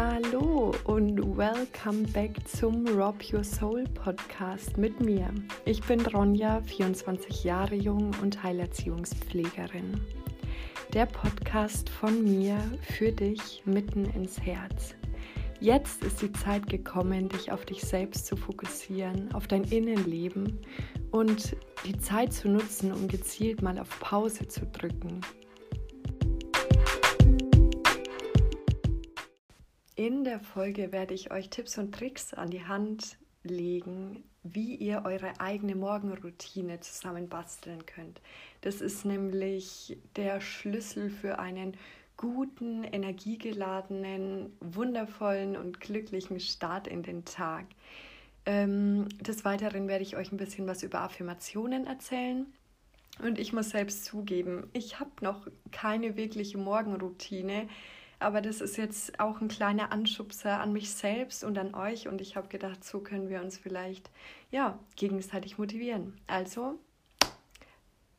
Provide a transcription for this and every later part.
Hallo und welcome back zum Rob Your Soul Podcast mit mir. Ich bin Ronja, 24 Jahre jung und Heilerziehungspflegerin. Der Podcast von mir für dich mitten ins Herz. Jetzt ist die Zeit gekommen, dich auf dich selbst zu fokussieren, auf dein Innenleben und die Zeit zu nutzen, um gezielt mal auf Pause zu drücken In der Folge werde ich euch Tipps und Tricks an die Hand legen, wie ihr eure eigene Morgenroutine zusammenbasteln könnt. Das ist nämlich der Schlüssel für einen guten, energiegeladenen, wundervollen und glücklichen Start in den Tag. Ähm, des Weiteren werde ich euch ein bisschen was über Affirmationen erzählen. Und ich muss selbst zugeben, ich habe noch keine wirkliche Morgenroutine. Aber das ist jetzt auch ein kleiner Anschubser an mich selbst und an euch. Und ich habe gedacht, so können wir uns vielleicht ja, gegenseitig motivieren. Also,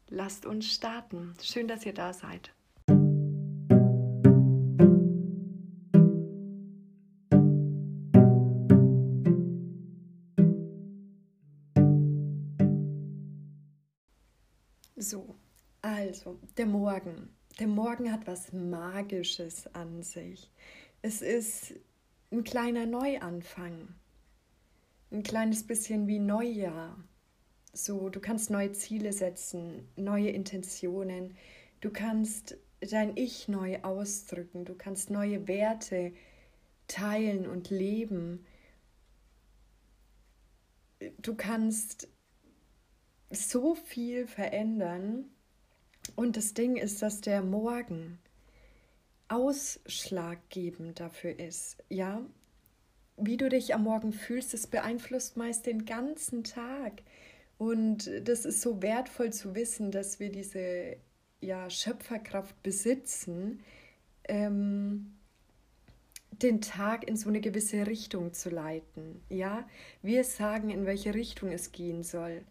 lasst uns starten. Schön, dass ihr da seid. So, also der Morgen der Morgen hat was Magisches an sich. Es ist ein kleiner Neuanfang. Ein kleines bisschen wie Neujahr. So, du kannst neue Ziele setzen, neue Intentionen. Du kannst dein Ich neu ausdrücken. Du kannst neue Werte teilen und leben. Du kannst so viel verändern und das Ding ist, dass der Morgen ausschlaggebend dafür ist, ja. Wie du dich am Morgen fühlst, das beeinflusst meist den ganzen Tag. Und das ist so wertvoll zu wissen, dass wir diese ja, Schöpferkraft besitzen, ähm, den Tag in so eine gewisse Richtung zu leiten. Ja, wir sagen, in welche Richtung es gehen soll.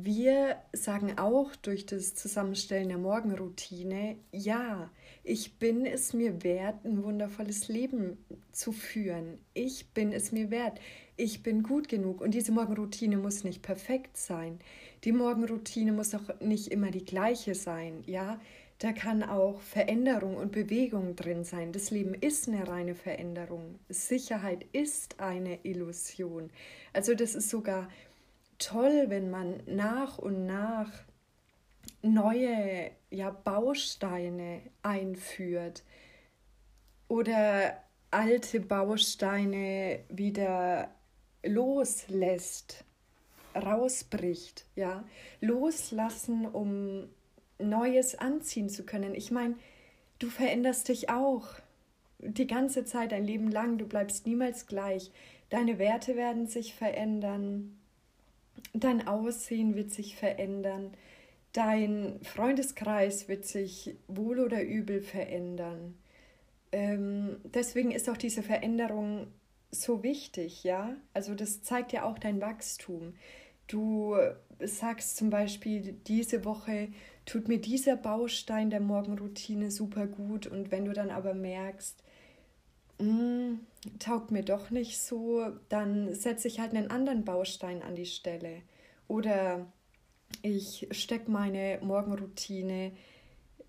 Wir sagen auch durch das Zusammenstellen der Morgenroutine, ja, ich bin es mir wert, ein wundervolles Leben zu führen. Ich bin es mir wert. Ich bin gut genug. Und diese Morgenroutine muss nicht perfekt sein. Die Morgenroutine muss auch nicht immer die gleiche sein. Ja, da kann auch Veränderung und Bewegung drin sein. Das Leben ist eine reine Veränderung. Sicherheit ist eine Illusion. Also das ist sogar toll, wenn man nach und nach neue ja, Bausteine einführt oder alte Bausteine wieder loslässt, rausbricht, ja, loslassen, um Neues anziehen zu können. Ich meine, du veränderst dich auch die ganze Zeit, dein Leben lang, du bleibst niemals gleich. Deine Werte werden sich verändern, Dein Aussehen wird sich verändern. Dein Freundeskreis wird sich wohl oder übel verändern. Ähm, deswegen ist auch diese Veränderung so wichtig, ja. Also das zeigt ja auch dein Wachstum. Du sagst zum Beispiel, diese Woche tut mir dieser Baustein der Morgenroutine super gut und wenn du dann aber merkst, mm, taugt mir doch nicht so, dann setze ich halt einen anderen Baustein an die Stelle. Oder ich stecke meine Morgenroutine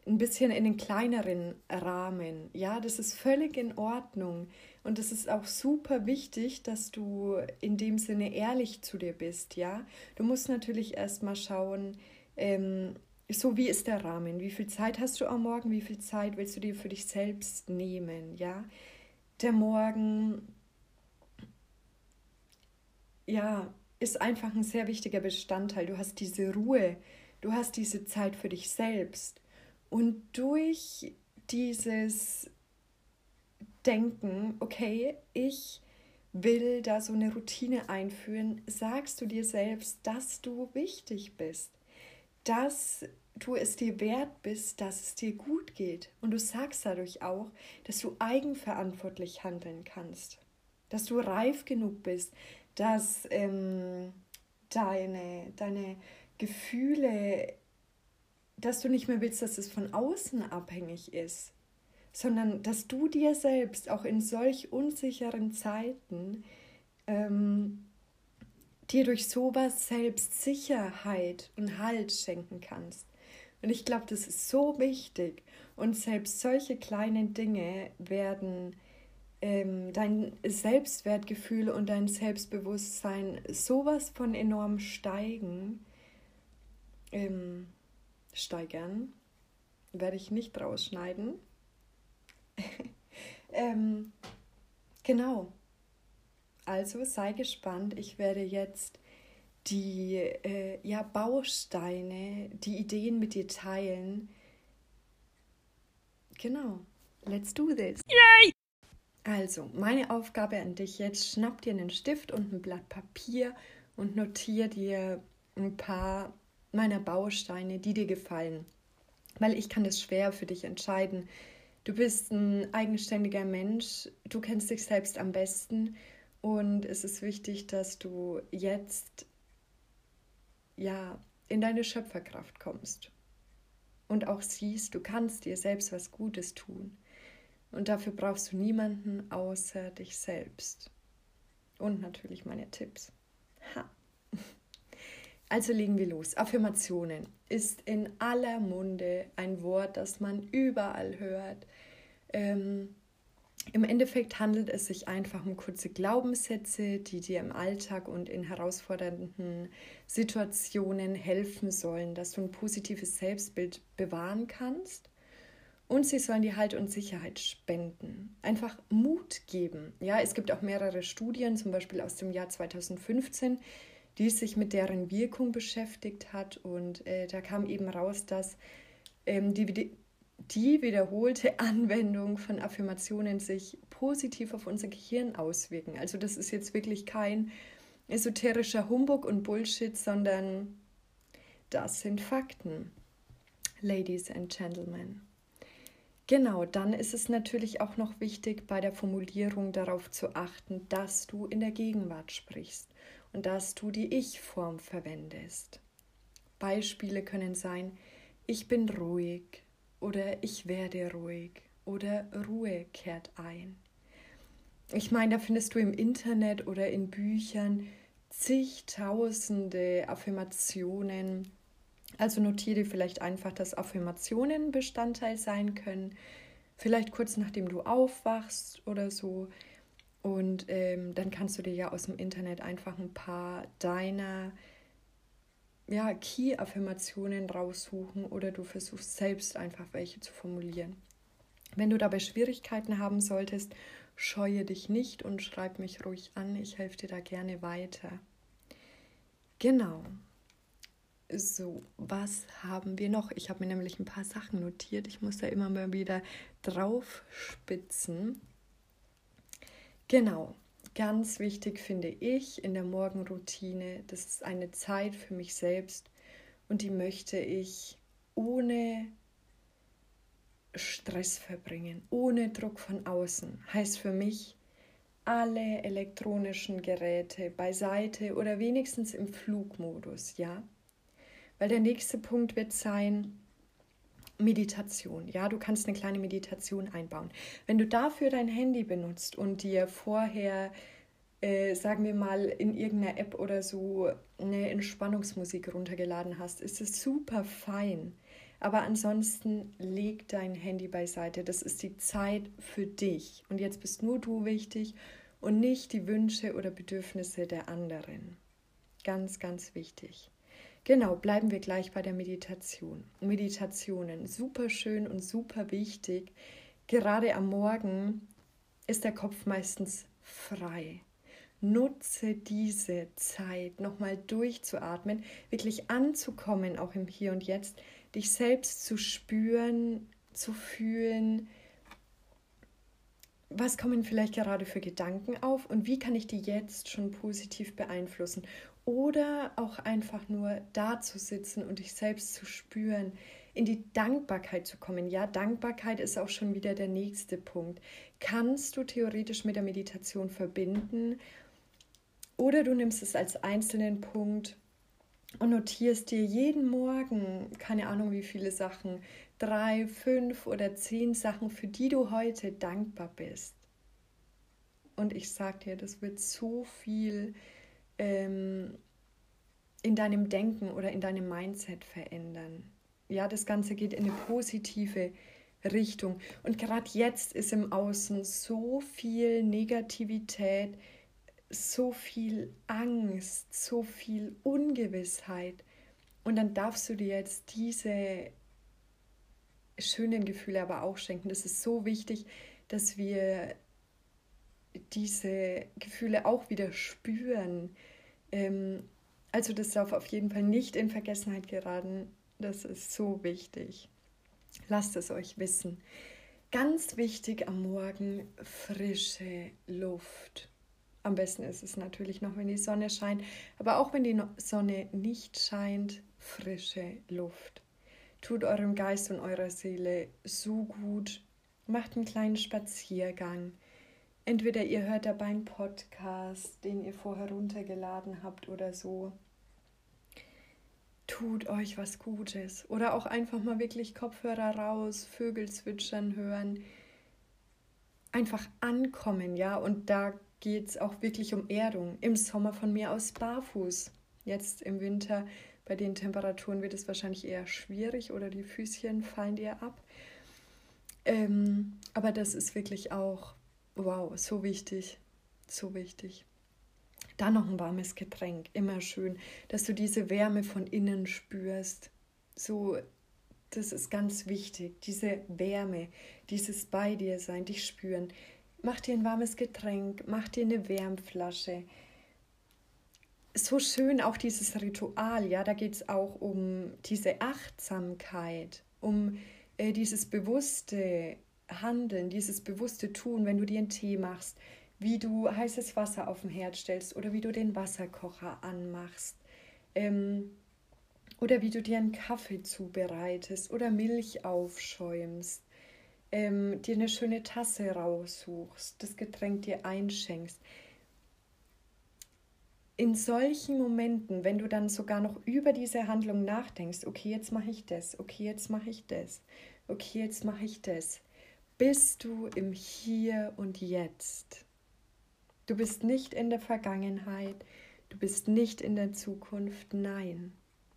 ein bisschen in den kleineren Rahmen. Ja, das ist völlig in Ordnung. Und es ist auch super wichtig, dass du in dem Sinne ehrlich zu dir bist. Ja, du musst natürlich erstmal schauen, ähm, so wie ist der Rahmen? Wie viel Zeit hast du am Morgen? Wie viel Zeit willst du dir für dich selbst nehmen? Ja, der Morgen, ja, ist einfach ein sehr wichtiger Bestandteil. Du hast diese Ruhe, du hast diese Zeit für dich selbst. Und durch dieses Denken, okay, ich will da so eine Routine einführen, sagst du dir selbst, dass du wichtig bist, dass du es dir wert bist, dass es dir gut geht. Und du sagst dadurch auch, dass du eigenverantwortlich handeln kannst, dass du reif genug bist, dass ähm, deine, deine Gefühle, dass du nicht mehr willst, dass es von außen abhängig ist, sondern dass du dir selbst auch in solch unsicheren Zeiten ähm, dir durch sowas selbst Sicherheit und Halt schenken kannst. Und ich glaube, das ist so wichtig. Und selbst solche kleinen Dinge werden ähm, dein Selbstwertgefühl und dein Selbstbewusstsein sowas von enorm steigen, ähm, steigern. Werde ich nicht rausschneiden. ähm, genau. Also sei gespannt. Ich werde jetzt die äh, ja, Bausteine, die Ideen mit dir teilen. Genau. Let's do this. Yay! Also, meine Aufgabe an dich jetzt, schnapp dir einen Stift und ein Blatt Papier und notiere dir ein paar meiner Bausteine, die dir gefallen. Weil ich kann das schwer für dich entscheiden. Du bist ein eigenständiger Mensch, du kennst dich selbst am besten und es ist wichtig, dass du jetzt ja in deine Schöpferkraft kommst und auch siehst, du kannst dir selbst was Gutes tun. Und dafür brauchst du niemanden außer dich selbst. Und natürlich meine Tipps. Ha. Also legen wir los. Affirmationen ist in aller Munde ein Wort, das man überall hört. Ähm, Im Endeffekt handelt es sich einfach um kurze Glaubenssätze, die dir im Alltag und in herausfordernden Situationen helfen sollen, dass du ein positives Selbstbild bewahren kannst und sie sollen dir Halt und Sicherheit spenden. Einfach Mut geben. Ja, es gibt auch mehrere Studien, zum Beispiel aus dem Jahr 2015, die sich mit deren Wirkung beschäftigt hat. Und äh, da kam eben raus, dass ähm, die, die wiederholte Anwendung von Affirmationen sich positiv auf unser Gehirn auswirken. Also das ist jetzt wirklich kein esoterischer Humbug und Bullshit, sondern das sind Fakten. Ladies and Gentlemen. Genau, dann ist es natürlich auch noch wichtig, bei der Formulierung darauf zu achten, dass du in der Gegenwart sprichst und dass du die Ich-Form verwendest. Beispiele können sein, ich bin ruhig oder ich werde ruhig oder Ruhe kehrt ein. Ich meine, da findest du im Internet oder in Büchern zigtausende Affirmationen, also notiere vielleicht einfach, dass Affirmationen Bestandteil sein können. Vielleicht kurz nachdem du aufwachst oder so. Und ähm, dann kannst du dir ja aus dem Internet einfach ein paar deiner ja, Key-Affirmationen raussuchen oder du versuchst selbst einfach welche zu formulieren. Wenn du dabei Schwierigkeiten haben solltest, scheue dich nicht und schreib mich ruhig an. Ich helfe dir da gerne weiter. Genau. So, was haben wir noch? Ich habe mir nämlich ein paar Sachen notiert. Ich muss da immer mal wieder drauf spitzen. Genau, ganz wichtig finde ich in der Morgenroutine, das ist eine Zeit für mich selbst und die möchte ich ohne Stress verbringen, ohne Druck von außen. Heißt für mich, alle elektronischen Geräte beiseite oder wenigstens im Flugmodus, ja? Weil der nächste Punkt wird sein, Meditation. Ja, du kannst eine kleine Meditation einbauen. Wenn du dafür dein Handy benutzt und dir vorher, äh, sagen wir mal, in irgendeiner App oder so eine Entspannungsmusik runtergeladen hast, ist es super fein. Aber ansonsten leg dein Handy beiseite. Das ist die Zeit für dich. Und jetzt bist nur du wichtig und nicht die Wünsche oder Bedürfnisse der anderen. Ganz, ganz wichtig. Genau, bleiben wir gleich bei der Meditation. Meditationen, super schön und super wichtig. Gerade am Morgen ist der Kopf meistens frei. Nutze diese Zeit, nochmal durchzuatmen, wirklich anzukommen, auch im Hier und Jetzt, dich selbst zu spüren, zu fühlen. Was kommen vielleicht gerade für Gedanken auf und wie kann ich die jetzt schon positiv beeinflussen? Oder auch einfach nur da zu sitzen und dich selbst zu spüren, in die Dankbarkeit zu kommen. Ja, Dankbarkeit ist auch schon wieder der nächste Punkt. Kannst du theoretisch mit der Meditation verbinden oder du nimmst es als einzelnen Punkt und notierst dir jeden Morgen, keine Ahnung wie viele Sachen, drei, fünf oder zehn Sachen, für die du heute dankbar bist. Und ich sag dir, das wird so viel ähm, in deinem Denken oder in deinem Mindset verändern. Ja, das Ganze geht in eine positive Richtung. Und gerade jetzt ist im Außen so viel Negativität, so viel Angst, so viel Ungewissheit. Und dann darfst du dir jetzt diese schönen Gefühle aber auch schenken. Das ist so wichtig, dass wir diese Gefühle auch wieder spüren. Ähm, also das darf auf jeden Fall nicht in Vergessenheit geraten. Das ist so wichtig. Lasst es euch wissen. Ganz wichtig am Morgen frische Luft. Am besten ist es natürlich noch, wenn die Sonne scheint, aber auch wenn die Sonne nicht scheint, frische Luft. Tut eurem Geist und eurer Seele so gut. Macht einen kleinen Spaziergang. Entweder ihr hört dabei einen Podcast, den ihr vorher runtergeladen habt oder so. Tut euch was Gutes. Oder auch einfach mal wirklich Kopfhörer raus, Vögel zwitschern hören. Einfach ankommen, ja. Und da geht es auch wirklich um Erdung. Im Sommer von mir aus barfuß. Jetzt im Winter bei den Temperaturen wird es wahrscheinlich eher schwierig oder die Füßchen fallen dir ab. Ähm, aber das ist wirklich auch, wow, so wichtig, so wichtig. Dann noch ein warmes Getränk, immer schön, dass du diese Wärme von innen spürst. So, das ist ganz wichtig, diese Wärme, dieses bei dir sein, dich spüren. Mach dir ein warmes Getränk, mach dir eine Wärmflasche, so schön auch dieses Ritual, ja, da geht es auch um diese Achtsamkeit, um äh, dieses bewusste Handeln, dieses bewusste Tun, wenn du dir einen Tee machst, wie du heißes Wasser auf den Herd stellst oder wie du den Wasserkocher anmachst. Ähm, oder wie du dir einen Kaffee zubereitest oder Milch aufschäumst, ähm, dir eine schöne Tasse raussuchst, das Getränk dir einschenkst in solchen Momenten, wenn du dann sogar noch über diese Handlung nachdenkst, okay, jetzt mache ich das, okay, jetzt mache ich das, okay, jetzt mache ich das, bist du im Hier und Jetzt. Du bist nicht in der Vergangenheit, du bist nicht in der Zukunft, nein,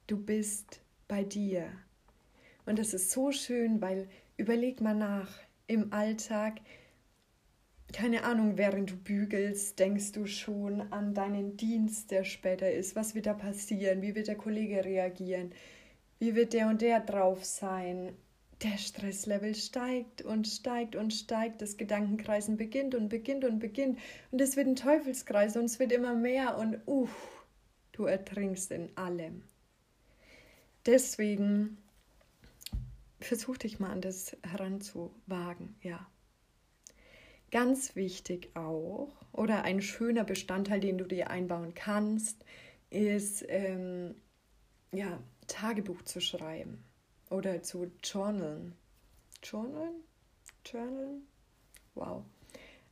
du bist bei dir. Und das ist so schön, weil überleg mal nach, im Alltag, keine Ahnung, während du bügelst, denkst du schon an deinen Dienst, der später ist. Was wird da passieren? Wie wird der Kollege reagieren? Wie wird der und der drauf sein? Der Stresslevel steigt und steigt und steigt. Das Gedankenkreisen beginnt und beginnt und beginnt. Und es wird ein Teufelskreis und es wird immer mehr und uff, du ertrinkst in allem. Deswegen versuch dich mal an das heranzuwagen, ja. Ganz wichtig auch, oder ein schöner Bestandteil, den du dir einbauen kannst, ist ähm, ja, Tagebuch zu schreiben oder zu journalen. Journalen? Journalen? Wow.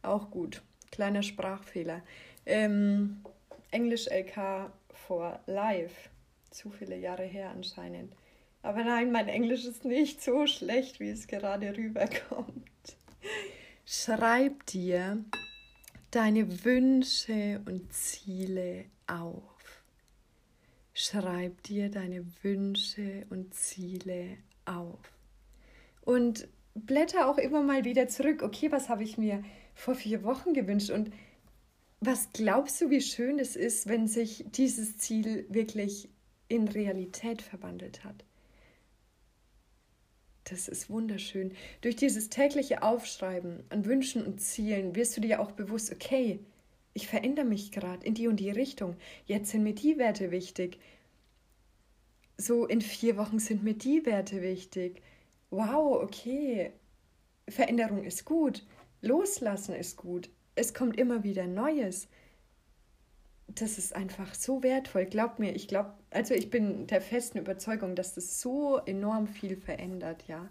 Auch gut. Kleiner Sprachfehler. Ähm, Englisch LK for Life. Zu viele Jahre her anscheinend. Aber nein, mein Englisch ist nicht so schlecht, wie es gerade rüberkommt. Schreib dir deine Wünsche und Ziele auf. Schreib dir deine Wünsche und Ziele auf. Und blätter auch immer mal wieder zurück. Okay, was habe ich mir vor vier Wochen gewünscht? Und was glaubst du, wie schön es ist, wenn sich dieses Ziel wirklich in Realität verwandelt hat? Das ist wunderschön. Durch dieses tägliche Aufschreiben an Wünschen und Zielen wirst du dir auch bewusst, okay, ich verändere mich gerade in die und die Richtung. Jetzt sind mir die Werte wichtig. So in vier Wochen sind mir die Werte wichtig. Wow, okay. Veränderung ist gut. Loslassen ist gut. Es kommt immer wieder Neues das ist einfach so wertvoll. Glaub mir, ich glaube, also ich bin der festen Überzeugung, dass das so enorm viel verändert, ja.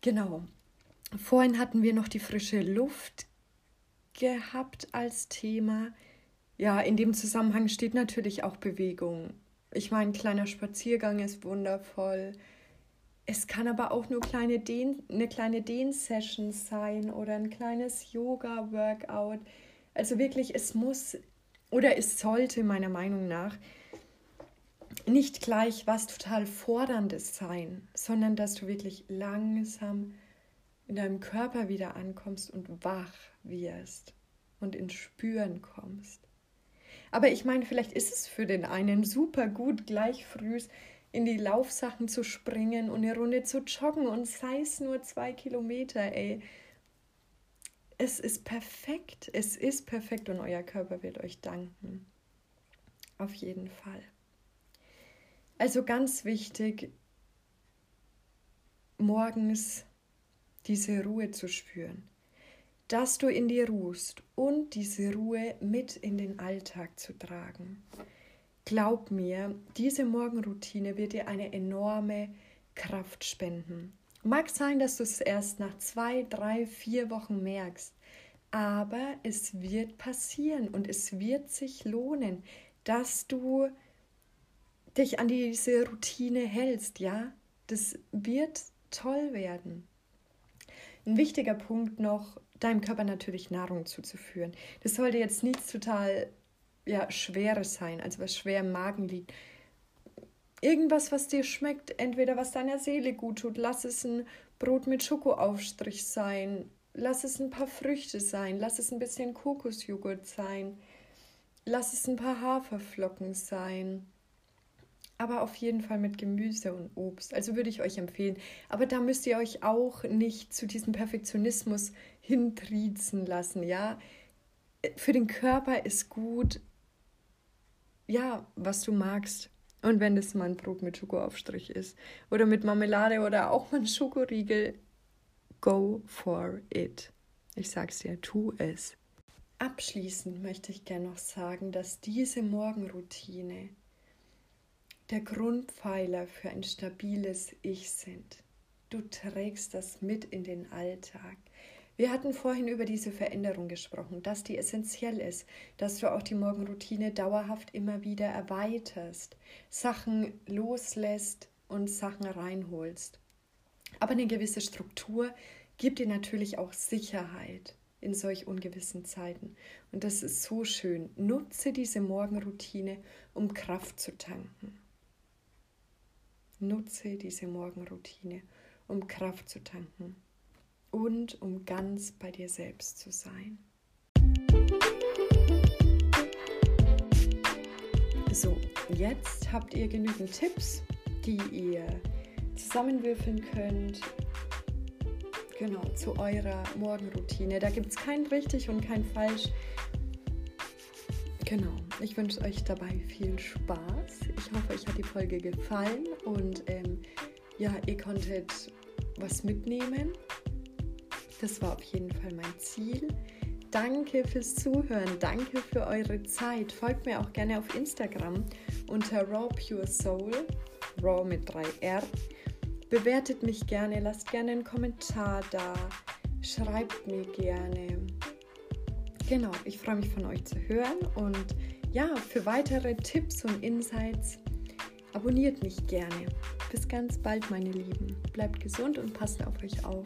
Genau. Vorhin hatten wir noch die frische Luft gehabt als Thema. ja, in dem Zusammenhang steht natürlich auch Bewegung. Ich meine, ein kleiner Spaziergang ist wundervoll. Es kann aber auch nur kleine Dehn, eine kleine Dehn-Session sein oder ein kleines Yoga-Workout. Also wirklich, es muss oder es sollte meiner Meinung nach nicht gleich was total Forderndes sein, sondern dass du wirklich langsam in deinem Körper wieder ankommst und wach wirst und ins Spüren kommst. Aber ich meine, vielleicht ist es für den einen super gut, gleich früh in die Laufsachen zu springen und eine Runde zu joggen und sei es nur zwei Kilometer, ey. Es ist perfekt, es ist perfekt und euer Körper wird euch danken. Auf jeden Fall. Also ganz wichtig, morgens diese Ruhe zu spüren, dass du in dir ruhst und diese Ruhe mit in den Alltag zu tragen. Glaub mir, diese Morgenroutine wird dir eine enorme Kraft spenden. Mag sein, dass du es erst nach zwei, drei, vier Wochen merkst, aber es wird passieren und es wird sich lohnen, dass du dich an diese Routine hältst, ja? Das wird toll werden. Ein wichtiger Punkt noch, deinem Körper natürlich Nahrung zuzuführen. Das sollte jetzt nichts total ja, Schweres sein, also was schwer im Magen liegt. Irgendwas, was dir schmeckt, entweder was deiner Seele gut tut. Lass es ein Brot mit Schokoaufstrich sein. Lass es ein paar Früchte sein. Lass es ein bisschen Kokosjoghurt sein. Lass es ein paar Haferflocken sein aber auf jeden Fall mit Gemüse und Obst. Also würde ich euch empfehlen. Aber da müsst ihr euch auch nicht zu diesem Perfektionismus hintriezen lassen, ja. Für den Körper ist gut, ja, was du magst. Und wenn das mal ein Brot mit Schokoaufstrich ist oder mit Marmelade oder auch mal ein Schokoriegel, go for it. Ich sag's dir, tu es. Abschließend möchte ich gerne noch sagen, dass diese Morgenroutine der Grundpfeiler für ein stabiles Ich sind. Du trägst das mit in den Alltag. Wir hatten vorhin über diese Veränderung gesprochen, dass die essentiell ist, dass du auch die Morgenroutine dauerhaft immer wieder erweiterst, Sachen loslässt und Sachen reinholst. Aber eine gewisse Struktur gibt dir natürlich auch Sicherheit in solch ungewissen Zeiten. Und das ist so schön. Nutze diese Morgenroutine, um Kraft zu tanken. Nutze diese Morgenroutine, um Kraft zu tanken und um ganz bei dir selbst zu sein. So, jetzt habt ihr genügend Tipps, die ihr zusammenwürfeln könnt. Genau, zu eurer Morgenroutine. Da gibt es kein richtig und kein falsch. Genau, ich wünsche euch dabei viel Spaß. Ich hoffe, euch hat die Folge gefallen und ähm, ja, ihr konntet was mitnehmen. Das war auf jeden Fall mein Ziel. Danke fürs Zuhören, danke für eure Zeit. Folgt mir auch gerne auf Instagram unter Raw Pure Soul, Raw mit 3R. Bewertet mich gerne, lasst gerne einen Kommentar da, schreibt mir gerne. Genau, ich freue mich von euch zu hören und ja, für weitere Tipps und Insights abonniert mich gerne. Bis ganz bald, meine Lieben. Bleibt gesund und passt auf euch auf.